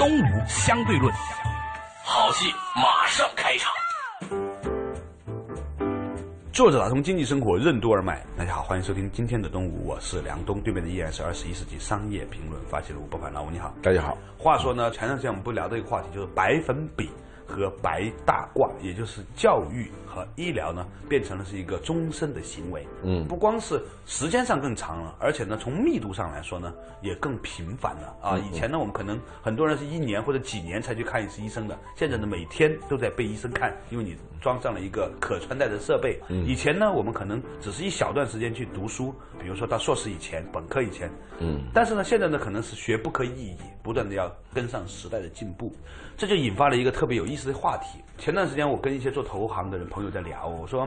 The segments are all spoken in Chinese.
东吴相对论，好戏马上开场。作者打通经济生活任督二脉，大家好，欢迎收听今天的东吴，我是梁东，对面的依然是二十一世纪商业评论发起人吴伯凡，老吴你好。大家好。话说呢，前段时间我们不聊的一个话题就是白粉笔和白大褂，也就是教育和医疗呢，变成了是一个终身的行为。嗯不光是时间上更长了，而且呢，从密度上来说呢，也更频繁了啊。以前呢，我们可能很多人是一年或者几年才去看一次医生的，现在呢，每天都在被医生看，因为你装上了一个可穿戴的设备。以前呢，我们可能只是一小段时间去读书，比如说到硕士以前、本科以前。嗯，但是呢，现在呢，可能是学不可以已，不断的要跟上时代的进步，这就引发了一个特别有意思的话题。前段时间我跟一些做投行的人朋友在聊，我说，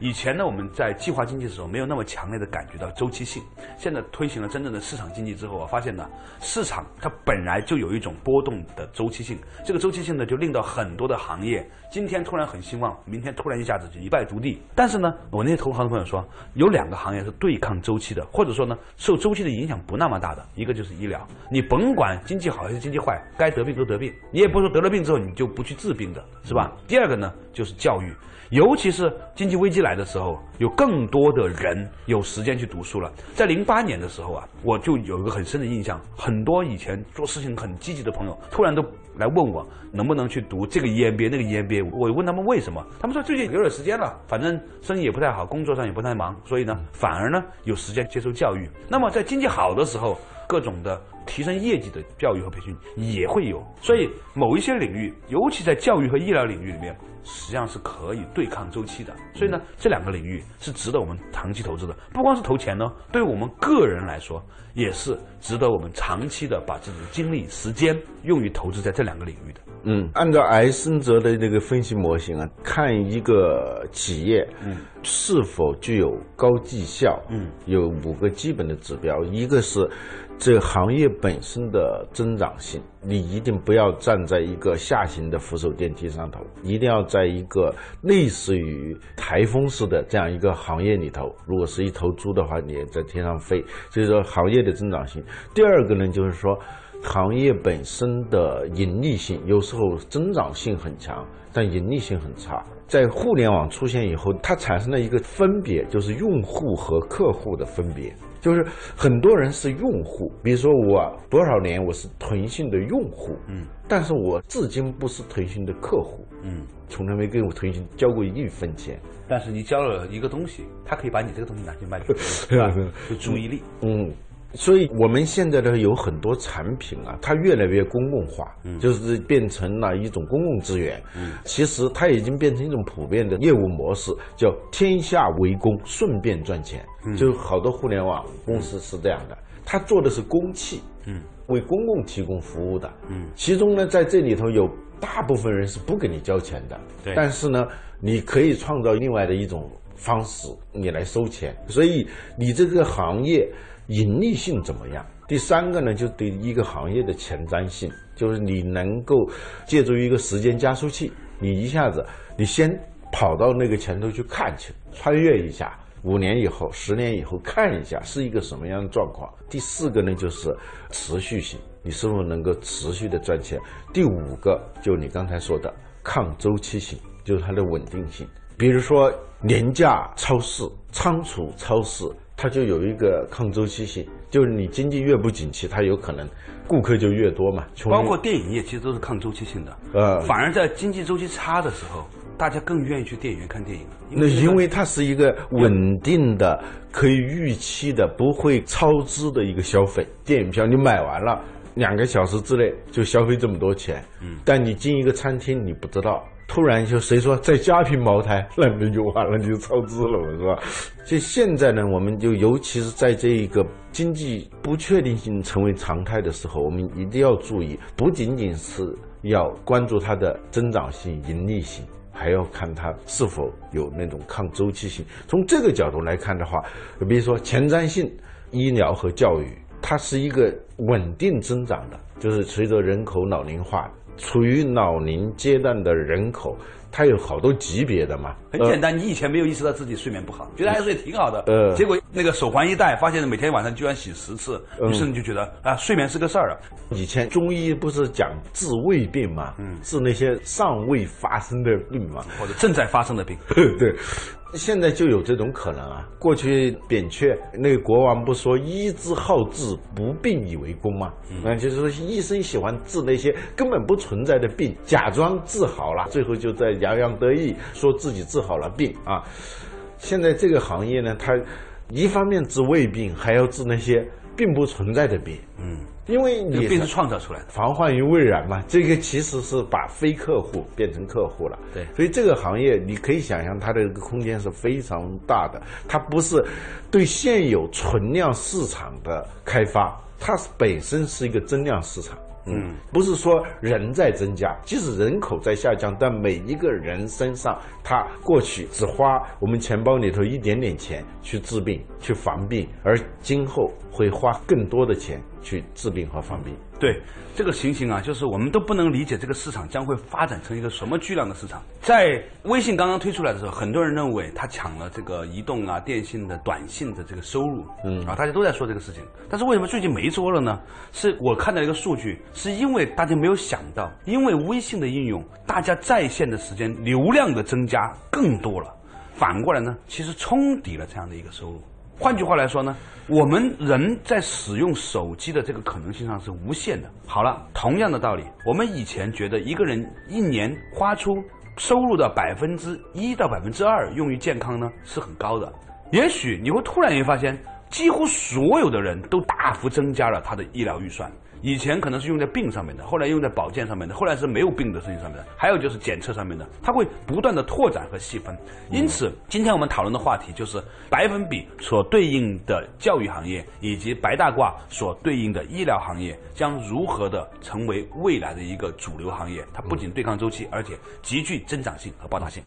以前呢我们在计划经济的时候没有那么强烈的感觉到周期性，现在推行了真正的市场经济之后，我发现呢，市场它本来就有一种波动的周期性，这个周期性呢就令到很多的行业今天突然很兴旺，明天突然一下子就一败涂地。但是呢，我那些投行的朋友说，有两个行业是对抗周期的，或者说呢受周期的影响不那么大的，一个就是医疗，你甭管经济好还是经济坏，该得病都得病，你也不说得了病之后你就不去治病的，是吧？第二个呢就是教育。尤其是经济危机来的时候，有更多的人有时间去读书了。在零八年的时候啊，我就有一个很深的印象，很多以前做事情很积极的朋友，突然都来问我能不能去读这个 EMBA 那个 EMBA。我问他们为什么，他们说最近有点时间了，反正生意也不太好，工作上也不太忙，所以呢，反而呢有时间接受教育。那么在经济好的时候，各种的提升业绩的教育和培训也会有。所以某一些领域，尤其在教育和医疗领域里面。实际上是可以对抗周期的，所以呢，这两个领域是值得我们长期投资的。不光是投钱呢，对于我们个人来说，也是值得我们长期的把自己的精力、时间用于投资在这两个领域的。嗯，按照艾森哲的这个分析模型啊，看一个企业，嗯，是否具有高绩效，嗯，有五个基本的指标，一个是这个行业本身的增长性，你一定不要站在一个下行的扶手电梯上头，一定要在一个类似于台风式的这样一个行业里头。如果是一头猪的话，你也在天上飞，所以说行业的增长性。第二个呢，就是说。行业本身的盈利性有时候增长性很强，但盈利性很差。在互联网出现以后，它产生了一个分别，就是用户和客户的分别。就是很多人是用户，比如说我多少年我是腾讯的用户，嗯，但是我至今不是腾讯的客户，嗯，从来没给我腾讯交过一分钱。但是你交了一个东西，他可以把你这个东西拿去卖给别人，是吧？就注意力，嗯。所以，我们现在呢有很多产品啊，它越来越公共化，就是变成了一种公共资源。其实它已经变成一种普遍的业务模式，叫天下为公，顺便赚钱。就好多互联网公司是这样的，它做的是公器，嗯，为公共提供服务的。嗯，其中呢，在这里头有大部分人是不给你交钱的，对。但是呢，你可以创造另外的一种方式，你来收钱。所以你这个行业。盈利性怎么样？第三个呢，就对一个行业的前瞻性，就是你能够借助一个时间加速器，你一下子，你先跑到那个前头去看去，穿越一下，五年以后、十年以后看一下是一个什么样的状况。第四个呢，就是持续性，你是否能够持续的赚钱？第五个，就你刚才说的抗周期性，就是它的稳定性。比如说廉价超市、仓储超市。它就有一个抗周期性，就是你经济越不景气，它有可能顾客就越多嘛。包括电影业其实都是抗周期性的，呃，反而在经济周期差的时候，大家更愿意去电影院看电影。那因为它是一个稳定的、可以预期的、不会超支的一个消费。电影票你买完了，两个小时之内就消费这么多钱，嗯，但你进一个餐厅，你不知道。突然就谁说再加瓶茅台，那你就完了，就超支了，是吧？就现在呢，我们就尤其是在这一个经济不确定性成为常态的时候，我们一定要注意，不仅仅是要关注它的增长性、盈利性，还要看它是否有那种抗周期性。从这个角度来看的话，比如说前瞻性医疗和教育，它是一个稳定增长的。就是随着人口老龄化，处于老龄阶段的人口，他有好多级别的嘛。很简单，你以前没有意识到自己睡眠不好，觉得还睡挺好的，呃结果那个手环一戴，发现每天晚上居然洗十次，于是你就觉得啊，睡眠是个事儿啊。以前中医不是讲治胃病嘛，嗯，治那些尚未发生的病嘛，或者正在发生的病，对。现在就有这种可能啊！过去扁鹊那个国王不说“医之好治，不病以为功”吗？那、就是说医生喜欢治那些根本不存在的病，假装治好了，最后就在洋洋得意说自己治好了病啊！现在这个行业呢，它一方面治胃病，还要治那些并不存在的病。嗯，因为你这个病是创造出来的。防患于未然嘛，这个其实是把非客户变成客户了。对所以这个行业你可以想象它的这个空间是非常大的，它不是对现有存量市场的开发，它是本身是一个增量市场。嗯，不是说人在增加，即使人口在下降，但每一个人身上，他过去只花我们钱包里头一点点钱去治病、去防病，而今后会花更多的钱去治病和防病。对这个情形啊，就是我们都不能理解这个市场将会发展成一个什么巨量的市场。在微信刚刚推出来的时候，很多人认为它抢了这个移动啊、电信的短信的这个收入，嗯啊，大家都在说这个事情。但是为什么最近没说了呢？是我看到一个数据，是因为大家没有想到，因为微信的应用，大家在线的时间、流量的增加更多了，反过来呢，其实冲抵了这样的一个收入。换句话来说呢，我们人在使用手机的这个可能性上是无限的。好了，同样的道理，我们以前觉得一个人一年花出收入的百分之一到百分之二用于健康呢是很高的，也许你会突然间发现，几乎所有的人都大幅增加了他的医疗预算。以前可能是用在病上面的，后来用在保健上面的，后来是没有病的事情上面的，还有就是检测上面的，它会不断的拓展和细分。因此，今天我们讨论的话题就是百分比所对应的教育行业，以及白大褂所对应的医疗行业，将如何的成为未来的一个主流行业。它不仅对抗周期，而且极具增长性和爆炸性。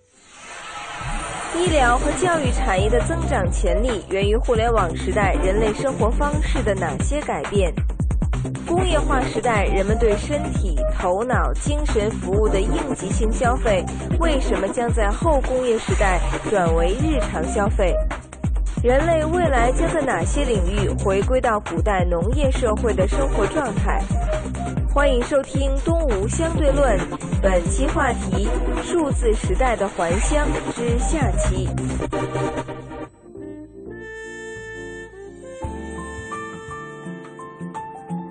医疗和教育产业的增长潜力源于互联网时代人类生活方式的哪些改变？工业化时代，人们对身体、头脑、精神服务的应急性消费，为什么将在后工业时代转为日常消费？人类未来将在哪些领域回归到古代农业社会的生活状态？欢迎收听《东吴相对论》，本期话题：数字时代的还乡之下期。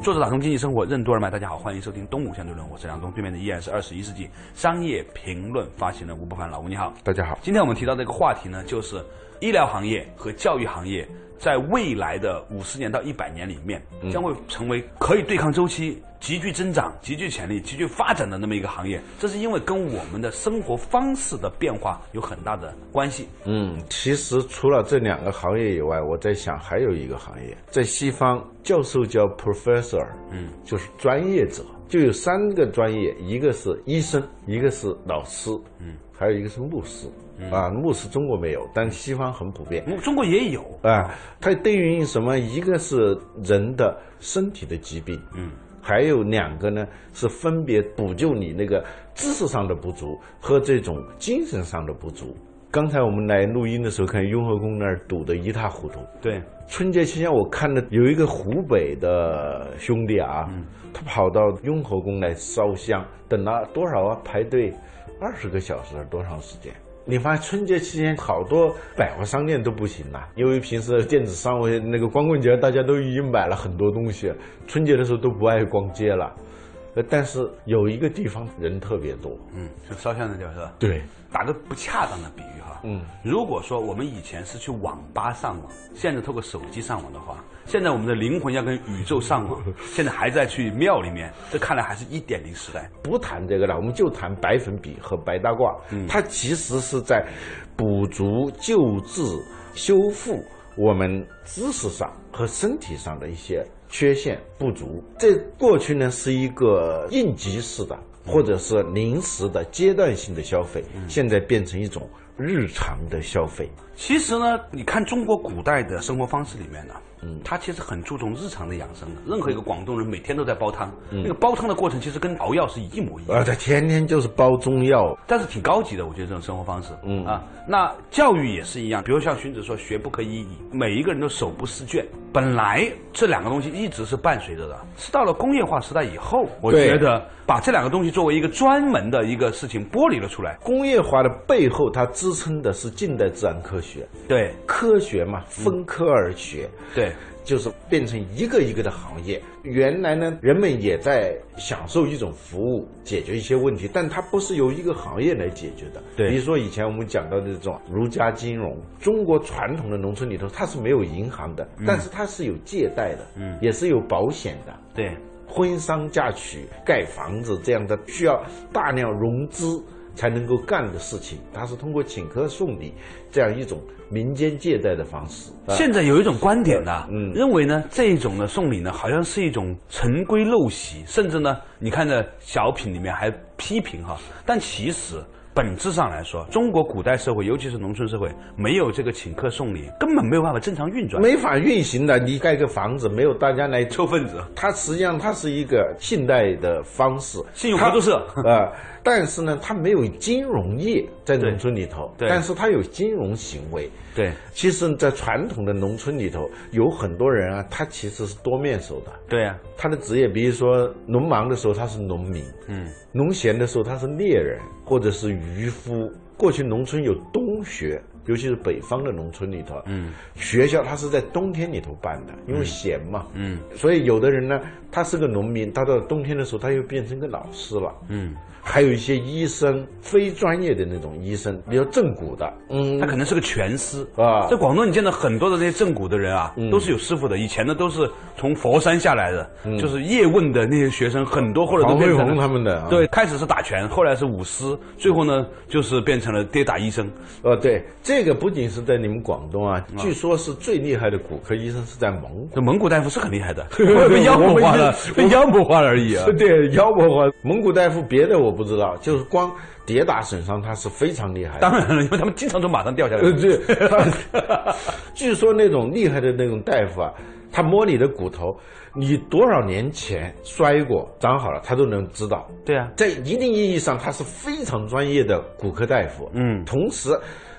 作者打通经济生活任督二脉，大家好，欢迎收听《东吴相对论》，我是梁东，对面的依然是二十一世纪商业评论发行人吴不凡，老吴你好。大家好，今天我们提到这个话题呢，就是医疗行业和教育行业在未来的五十年到一百年里面，将会成为可以对抗周期、极具增长、极具潜力、极具发展的那么一个行业。这是因为跟我们的生活方式的变化有很大的关系。嗯，其实除了这两个行业以外，我在想还有一个行业，在西方教授叫 professor，嗯，就是专业者，就有三个专业，一个是医生，一个是老师，嗯，还有一个是牧师。啊，牧师中国没有，但西方很普遍。嗯中国也有，啊，它对应什么？一个是人的身体的疾病，嗯，还有两个呢是分别补救你那个知识上的不足和这种精神上的不足。刚才我们来录音的时候，看雍和宫那儿堵得一塌糊涂。对，春节期间，我看到有一个湖北的兄弟啊，他跑到雍和宫来烧香，等了多少啊？排队二十个小时，多长时间？你发现春节期间好多百货商店都不行了，因为平时电子商务那个光棍节大家都已经买了很多东西，春节的时候都不爱逛街了。呃，但是有一个地方人特别多，嗯，就烧香的地方是吧？对，打个不恰当的比喻哈，嗯，如果说我们以前是去网吧上网，现在透过手机上网的话，现在我们的灵魂要跟宇宙上网，现在还在去庙里面，这看来还是一点零时代。不谈这个了，我们就谈白粉笔和白大褂。它其实是在补足、救治、修复我们知识上和身体上的一些缺陷不足。这过去呢是一个应急式的，或者是临时的阶段性的消费，现在变成一种日常的消费。其实呢，你看中国古代的生活方式里面呢，嗯他其实很注重日常的养生的。任何一个广东人每天都在煲汤，那个煲汤的过程其实跟熬药是一模一样啊，的。他天天就是煲中药，但是挺高级的，我觉得这种生活方式，嗯啊，那教育也是一样，比如像荀子说“学不可以已”，每一个人都手不释卷。本来这两个东西一直是伴随着的，是到了工业化时代以后，我觉得把这两个东西作为一个专门的一个事情剥离了出来。工业化的背后，它支撑的是近代自然科学。对。科学嘛，分科而学，对，就是变成一个一个的行业。原来呢，人们也在享受一种服务，解决一些问题，但它不是由一个行业来解决的。对比如说以前我们讲到的这种儒家金融，中国传统的农村里头，它是没有银行的，但是它是有借贷的，嗯，也是有保险的。对，婚丧嫁娶、盖房子这样的需要大量融资才能够干的事情，它是通过请客送礼这样一种民间借贷的方式。啊现在有一种观点呢，嗯认为呢这种的送礼呢，好像是一种陈规陋习，甚至呢，你看这小品里面还批评哈，但其实。本质上来说，中国古代社会，尤其是农村社会，没有这个请客送礼，根本没有办法正常运转。没法运行的，你盖个房子没有大家来凑份子，它实际上它是一个信贷的方式，信用合作社啊呃，但是呢，它没有金融业在农村里头，对但是它有金融行为。对其实，在传统的农村里头，有很多人啊，他其实是多面手的。对呀、他的职业，比如说农忙的时候他是农民，嗯，农闲的时候他是猎人或者是渔夫。过去农村有冬学，尤其是北方的农村里头，嗯，学校它是在冬天里头办的，因为闲嘛，嗯，所以有的人呢，他是个农民，他到冬天的时候他又变成个老师了，嗯，还有一些医生，非专业的那种医生，比如正骨的，嗯他可能是个拳师啊在广东，你见到很多的这些正骨的人啊，都是有师傅的。以前呢，都是从佛山下来的，就是叶问的那些学生，很多后来都变成了他们的，啊对，开始是打拳，后来是舞狮，最后呢，就是变成了跌打医生。呃，对，这个不仅是在你们广东啊，据说是最厉害的骨科医生是在蒙古。这蒙古大夫是很厉害的，被妖魔化了，被妖魔化了而已啊。对，妖魔化蒙古大夫别的我不知道，就是光跌打损伤他是非常厉害的。当然了，因为他们经常从马上掉下来呃，。对，据说那种厉害的那种大夫啊，他摸你的骨头，你多少年前摔过，长好了，他都能知道。对啊，在一定意义上，他是非常专业的骨科大夫。嗯同时，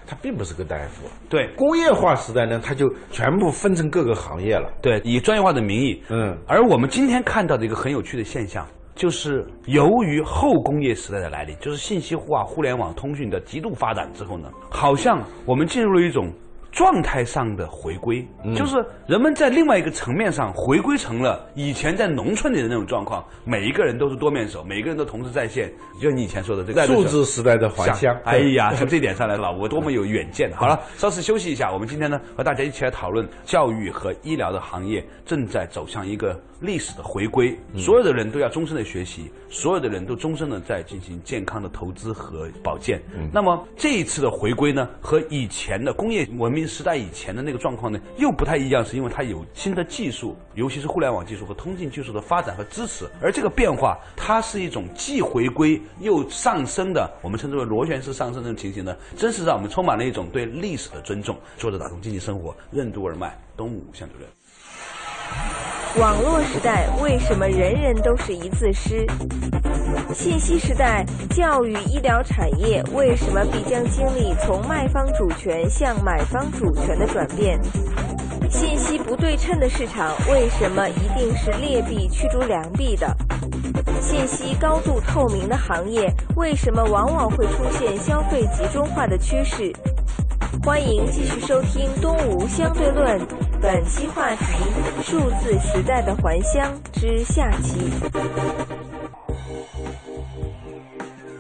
他并不是个大夫。对工业化时代呢，他就全部分成各个行业了。对，以专业化的名义，嗯，而我们今天看到的一个很有趣的现象，就是由于后工业时代的来临，就是信息化、互联网通讯的极度发展之后呢，好像我们进入了一种状态上的回归，就是人们在另外一个层面上回归成了以前在农村里的那种状况，每一个人都是多面手，每个人都同时在线，就你以前说的这个数字时代的还乡。哎呀，从这点上来，老吴多么有远见！好了，稍事休息一下，我们今天呢和大家一起来讨论教育和医疗的行业正在走向一个历史的回归，所有的人都要终身的学习，所有的人都终身的在进行健康的投资和保健。那么这一次的回归呢，和以前的工业文明时代以前的那个状况呢又不太一样，是因为它有新的技术，尤其是互联网技术和通信技术的发展和支持，而这个变化它是一种既回归又上升的，我们称之为螺旋式上升这种情形呢，真是让我们充满了一种对历史的尊重。作者打通经济生活，任督二脉，东吴向主任。网络时代为什么人人都是一字诗？信息时代，教育医疗产业为什么必将经历从卖方主权向买方主权的转变？信息不对称的市场为什么一定是劣币驱逐良币的？信息高度透明的行业为什么往往会出现消费集中化的趋势？欢迎继续收听《东吴相对论》，本期话题：数字时代的还乡之下期。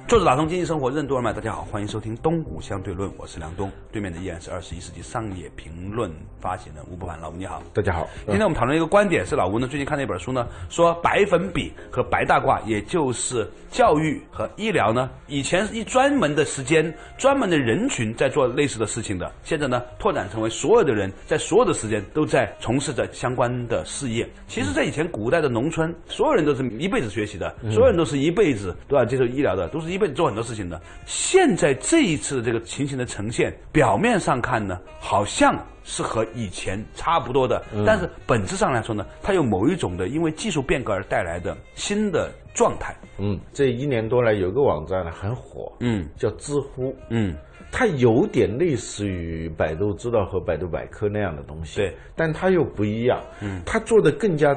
作者打通经济生活任督二脉，大家好，欢迎收听《东吴相对论》，我是梁东，对面的依然是二十一世纪商业评论发行人吴伯凡，老吴你好。大家好，今天我们讨论一个观点，是老吴呢最近看了一本书呢，说白粉笔和白大褂，也就是教育和医疗呢，以前是一专门的时间、专门的人群在做类似的事情的，现在呢拓展成为所有的人在所有的时间都在从事着相关的事业。其实，在以前古代的农村，所有人都是一辈子学习的，所有人都是一辈子都要接受医疗的，都是一一辈子做很多事情的。现在这一次的这个情形的呈现，表面上看呢，好像是和以前差不多的，但是本质上来说呢，它有某一种的因为技术变革而带来的新的状态。嗯，这一年多来有个网站呢很火，嗯。叫知乎，嗯，它有点类似于百度知道和百度百科那样的东西，对，但它又不一样，嗯，它做的更加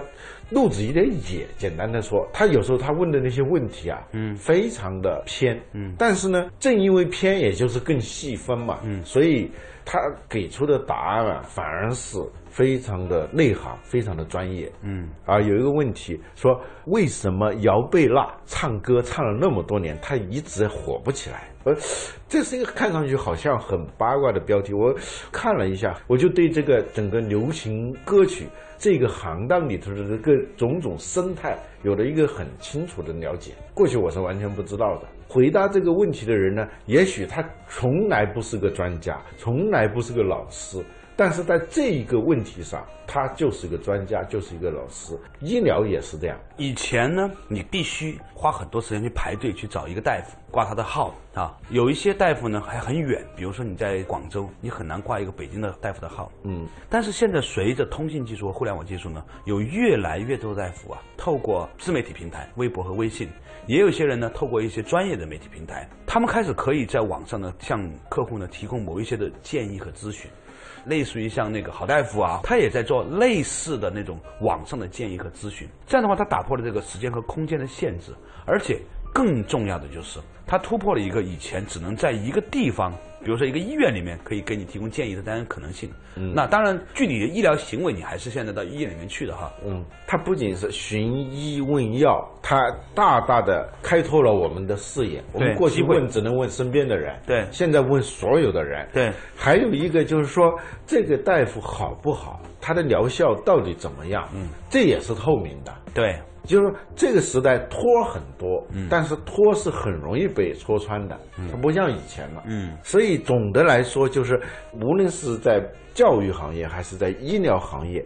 路子一点野。简单的说，他有时候他问的那些问题啊，嗯，非常的偏，嗯，但是呢，正因为偏，也就是更细分嘛，嗯，所以他给出的答案啊，反而是非常的内行，非常的专业，嗯，啊，有一个问题说，为什么姚贝娜唱歌唱了那么多年，她一直火不起来？这是一个看上去好像很八卦的标题。我看了一下，我就对这个整个流行歌曲这个行当里头的这个种种生态有了一个很清楚的了解。过去我是完全不知道的。回答这个问题的人呢，也许他从来不是个专家，从来不是个老师。但是在这一个问题上，他就是一个专家，就是一个老师。医疗也是这样。以前呢，你必须花很多时间去排队去找一个大夫挂他的号啊。有一些大夫呢还很远，比如说你在广州，你很难挂一个北京的大夫的号。嗯，但是现在随着通信技术和互联网技术呢，有越来越多的大夫啊，透过自媒体平台、微博和微信，也有些人呢透过一些专业的媒体平台，他们开始可以在网上呢向客户呢提供某一些的建议和咨询。类似于像那个好大夫啊，他也在做类似的那种网上的建议和咨询。这样的话，他打破了这个时间和空间的限制，而且更重要的就是，它突破了一个以前只能在一个地方，比如说一个医院里面可以给你提供建议的这样一个可能性。嗯，那当然，具体的医疗行为你还是现在到医院里面去的哈。嗯，它不仅是寻医问药，它大大的开拓了我们的视野。我们过去问只能问身边的人，对现在问所有的人。对，还有一个就是说，这个大夫好不好，他的疗效到底怎么样？嗯，这也是透明的。对，就是说这个时代托很多，但是托是很容易被戳穿的，它不像以前了。嗯，所以总的来说，就是无论是在教育行业还是在医疗行业，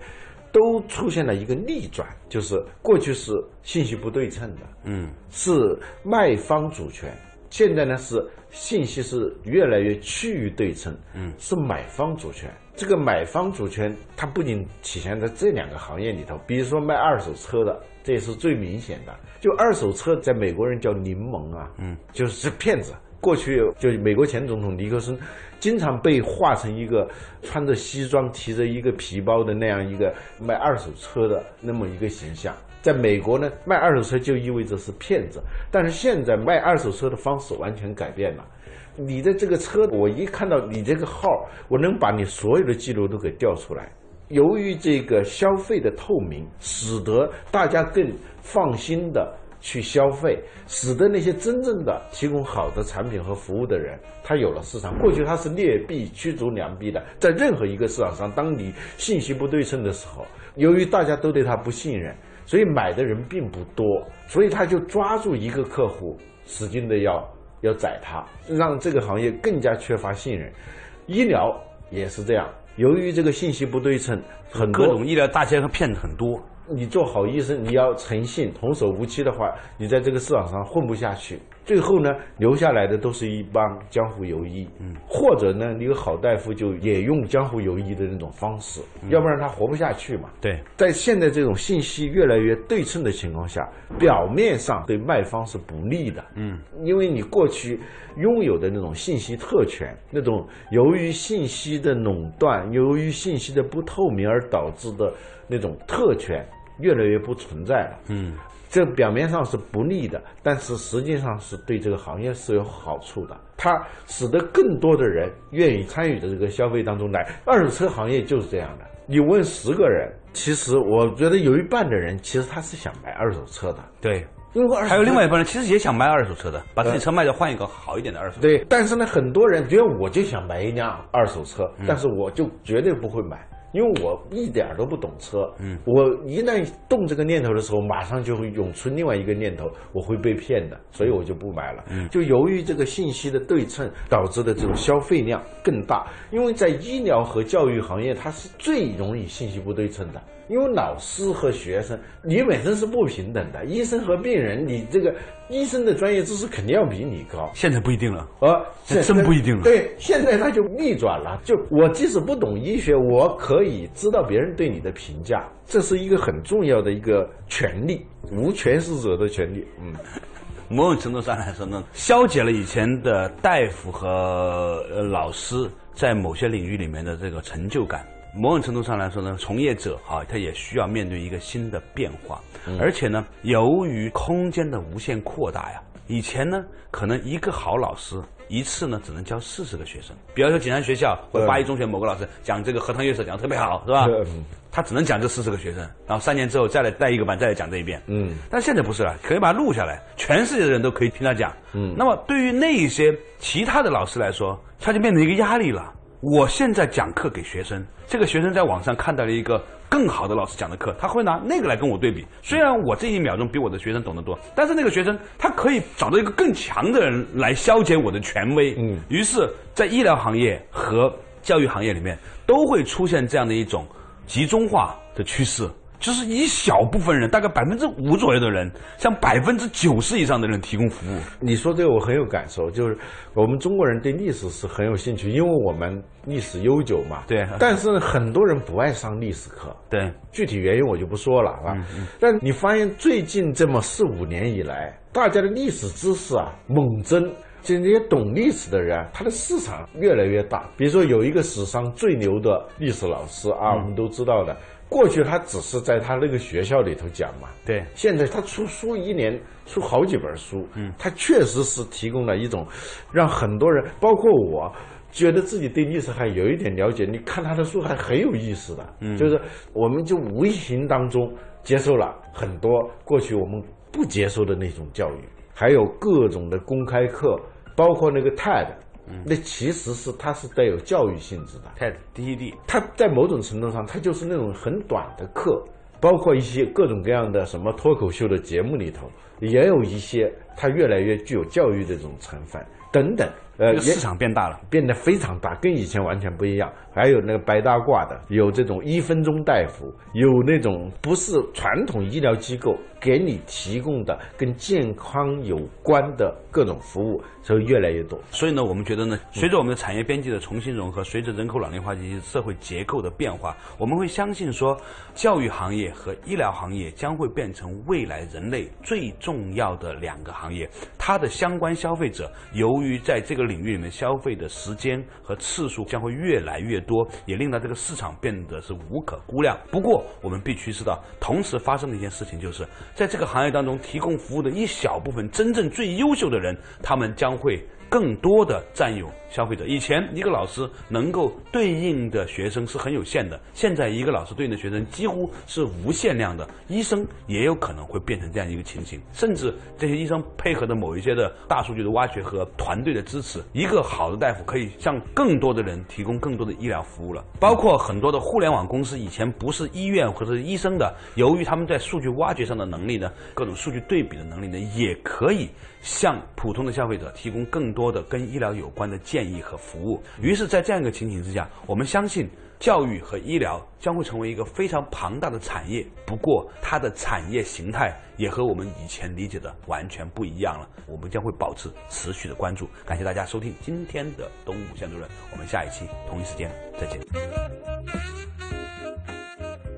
都出现了一个逆转，就是过去是信息不对称的，嗯，是卖方主权。现在呢是信息是越来越趋于对称，嗯，是买方主权。这个买方主权，它不仅体现在这两个行业里头，比如说卖二手车的，这也是最明显的。就二手车，在美国人叫柠檬啊，嗯，就是骗子。过去就美国前总统尼克松，经常被画成一个穿着西装、提着一个皮包的那样一个卖二手车的那么一个形象。在美国呢，卖二手车就意味着是骗子，但是现在卖二手车的方式完全改变了。你的这个车，我一看到你这个号，我能把你所有的记录都给调出来。由于这个消费的透明，使得大家更放心的去消费，使得那些真正的提供好的产品和服务的人，他有了市场。过去他是劣币驱逐良币的，在任何一个市场上，当你信息不对称的时候，由于大家都对他不信任，所以买的人并不多，所以他就抓住一个客户，使劲的要要宰他，让这个行业更加缺乏信任。医疗也是这样，由于这个信息不对称，很多各种医疗大奸和骗子很多。你做好医生，你要诚信、童叟无欺的话，你在这个市场上混不下去。最后呢，留下来的都是一帮江湖游医，嗯，或者呢，一个好大夫就也用江湖游医的那种方式，要不然他活不下去嘛。对，在现在这种信息越来越对称的情况下，表面上对卖方是不利的，嗯，因为你过去拥有的那种信息特权，那种由于信息的垄断，由于信息的不透明而导致的那种特权，越来越不存在了，嗯，这表面上是不利的，但是实际上是对这个行业是有好处的。它使得更多的人愿意参与到这个消费当中来。二手车行业就是这样的。你问十个人，其实我觉得有一半的人其实他是想买二手车的，对。因为二还有另外一帮人其实也想卖二手车的，把自己车卖掉换一个好一点的二手车。对，但是呢，很多人觉得我就想买一辆二手车，但是我就绝对不会买。因为我一点儿都不懂车，嗯，我一旦动这个念头的时候，马上就会涌出另外一个念头，我会被骗的，所以我就不买了。嗯，就由于这个信息的对称导致的这种消费量更大，因为在医疗和教育行业，它是最容易信息不对称的。因为老师和学生，你本身是不平等的。医生和病人，你这个医生的专业知识肯定要比你高。现在不一定了，呃，这真不一定了。对，现在他就逆转了。就我即使不懂医学，我可以知道别人对你的评价，这是一个很重要的一个权利，无权势者的权利。嗯。某种程度上来说呢，消解了以前的大夫和呃老师在某些领域里面的这个成就感。某种程度上来说呢，从业者哈，他也需要面对一个新的变化。而且呢，由于空间的无限扩大呀，以前呢，可能一个好老师一次呢只能教四十个学生。比方说，济南学校或者八一中学某个老师讲这个荷塘月色讲的特别好，是吧？他只能讲这四十个学生，然后三年之后再来带一个班，再来讲这一遍。嗯，但现在不是了，可以把它录下来，全世界的人都可以听他讲。嗯，那么对于那一些其他的老师来说，他就变成一个压力了。我现在讲课给学生，这个学生在网上看到了一个更好的老师讲的课，他会拿那个来跟我对比。虽然我这一秒钟比我的学生懂得多，但是那个学生他可以找到一个更强的人来消解我的权威。嗯，于是，在医疗行业和教育行业里面，都会出现这样的一种。集中化的趋势，就是一小部分人，大概百分之五左右的人，向百分之九十以上的人提供服务。你说这个我很有感受，就是我们中国人对历史是很有兴趣，因为我们历史悠久嘛。对。但是很多人不爱上历史课。对。具体原因我就不说了啊。嗯嗯。但你发现最近这么四五年以来，大家的历史知识啊猛增。就那些懂历史的人，他的市场越来越大。比如说，有一个史上最牛的历史老师啊，我们都知道的。过去他只是在他那个学校里头讲嘛。对。现在他出书一年出好几本书。嗯。他确实是提供了一种，让很多人，包括我，觉得自己对历史还有一点了解。你看他的书还很有意思的。嗯。就是我们就无形当中接受了很多过去我们不接受的那种教育，还有各种的公开课。包括那个 TED，那其实是它是带有教育性质的。太低地它在某种程度上，它就是那种很短的课。包括一些各种各样的什么脱口秀的节目里头，也有一些它越来越具有教育的这种成分等等。呃，市场变大了，变得非常大，跟以前完全不一样。还有那个白大褂的，有这种一分钟大夫，有那种不是传统医疗机构给你提供的跟健康有关的各种服务，所以越来越多。所以呢，我们觉得呢，随着我们的产业边际的重新融合，随着人口老龄化以及社会结构的变化，我们会相信说，教育行业和医疗行业将会变成未来人类最重要的两个行业。它的相关消费者，由于在这个领域里面消费的时间和次数将会越来越多，也令到这个市场变得是无可估量。不过，我们必须知道，同时发生的一件事情就是，在这个行业当中提供服务的一小部分真正最优秀的人，他们将会。更多的占有消费者。以前一个老师能够对应的学生是很有限的，现在一个老师对应的学生几乎是无限量的。医生也有可能会变成这样一个情形，甚至这些医生配合的某一些的大数据的挖掘和团队的支持，一个好的大夫可以向更多的人提供更多的医疗服务了。包括很多的互联网公司，以前不是医院或者是医生的，由于他们在数据挖掘上的能力呢，各种数据对比的能力呢，也可以向普通的消费者提供更多。的跟医疗有关的建建议和服务，于是，在这样一个情形之下，我们相信教育和医疗将会成为一个非常庞大的产业。不过，它的产业形态也和我们以前理解的完全不一样了。我们将会保持持续的关注。感谢大家收听今天的东吴县主任，我们下一期同一时间再见。